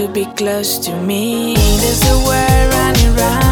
to be close to me. There's a world running round.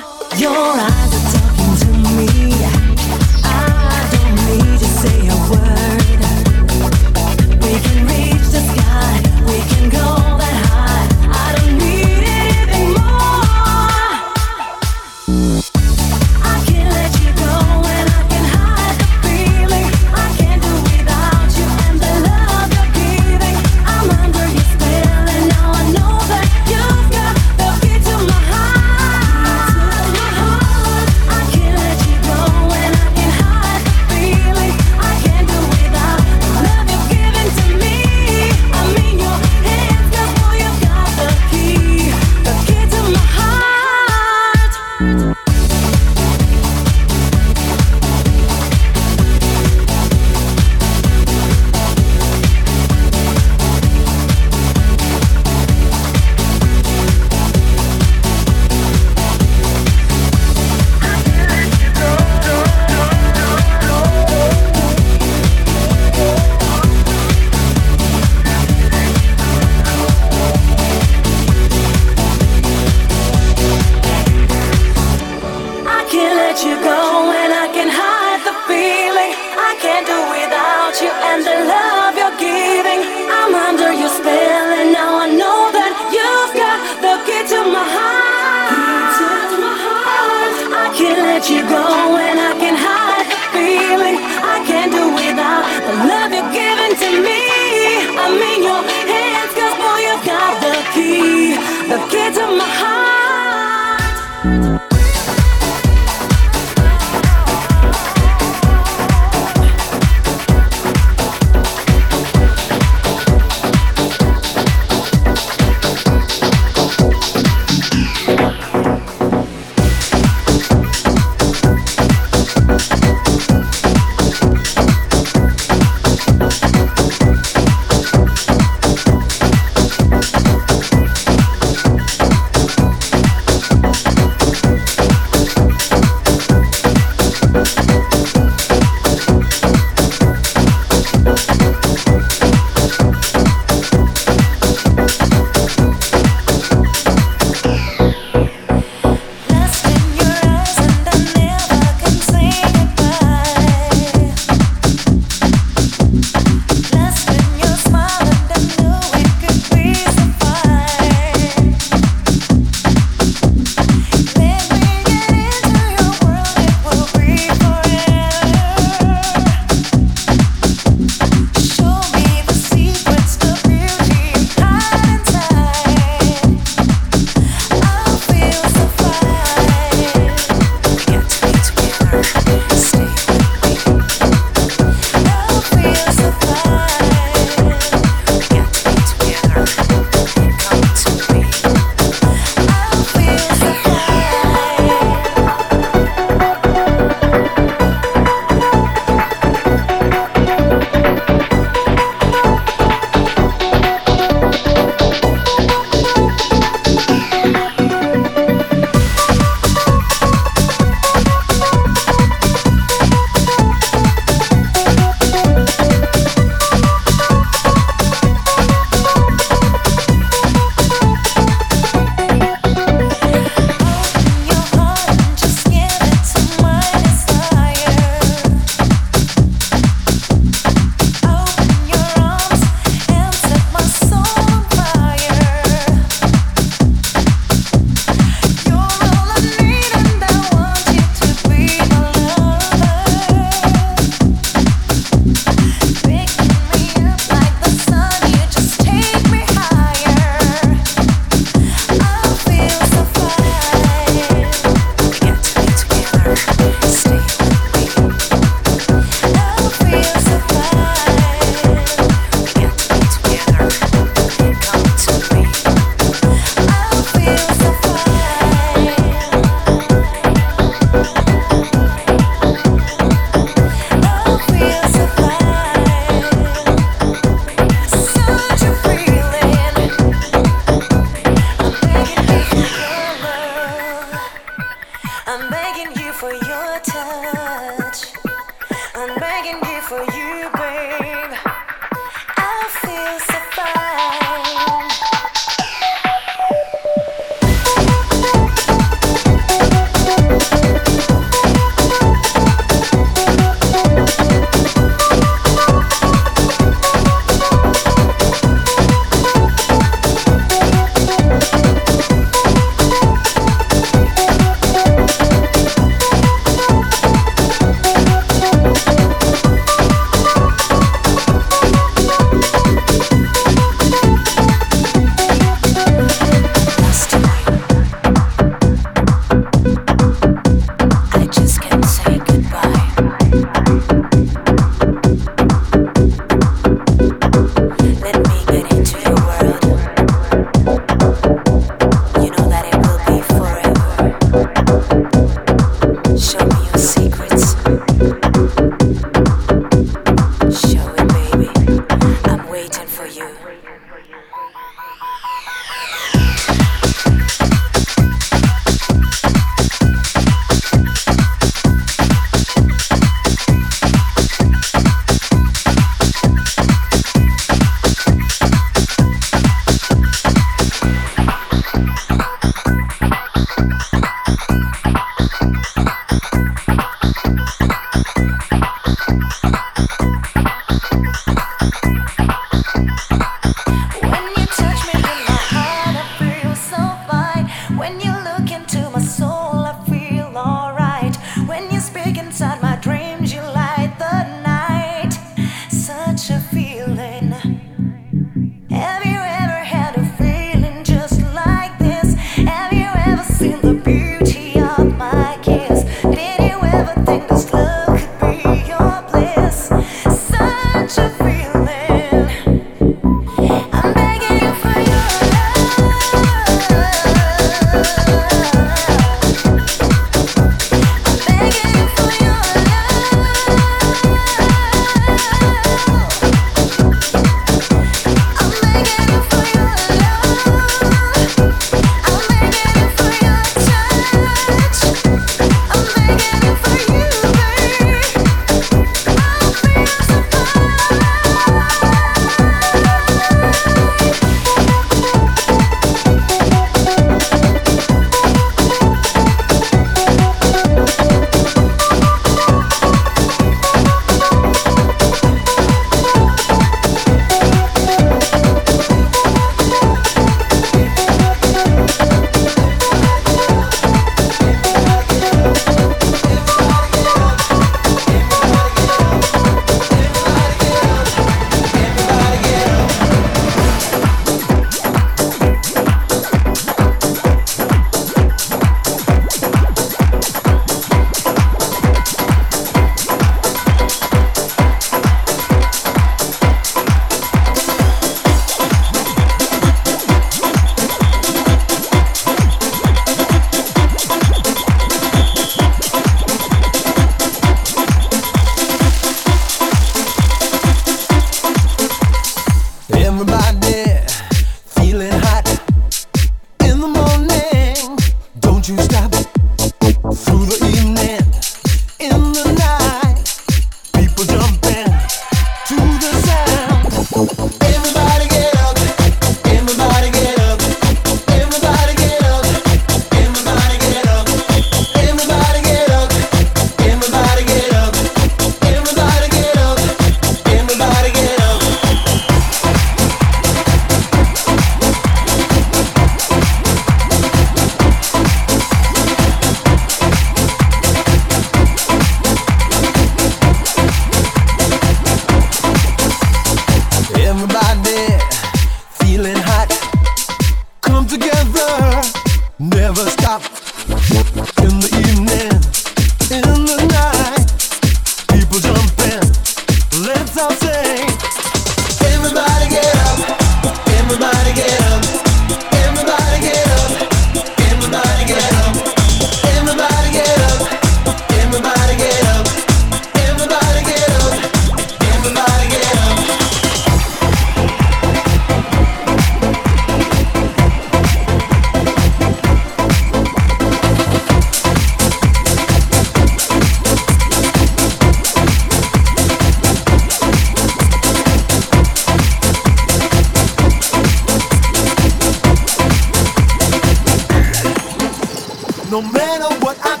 no matter what I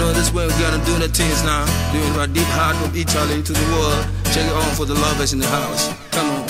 know this way we gotta do the things now. Doing our deep heart from Italy to the world. Check it on for the lovers in the house. Come on.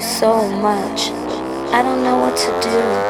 So much. I don't know what to do,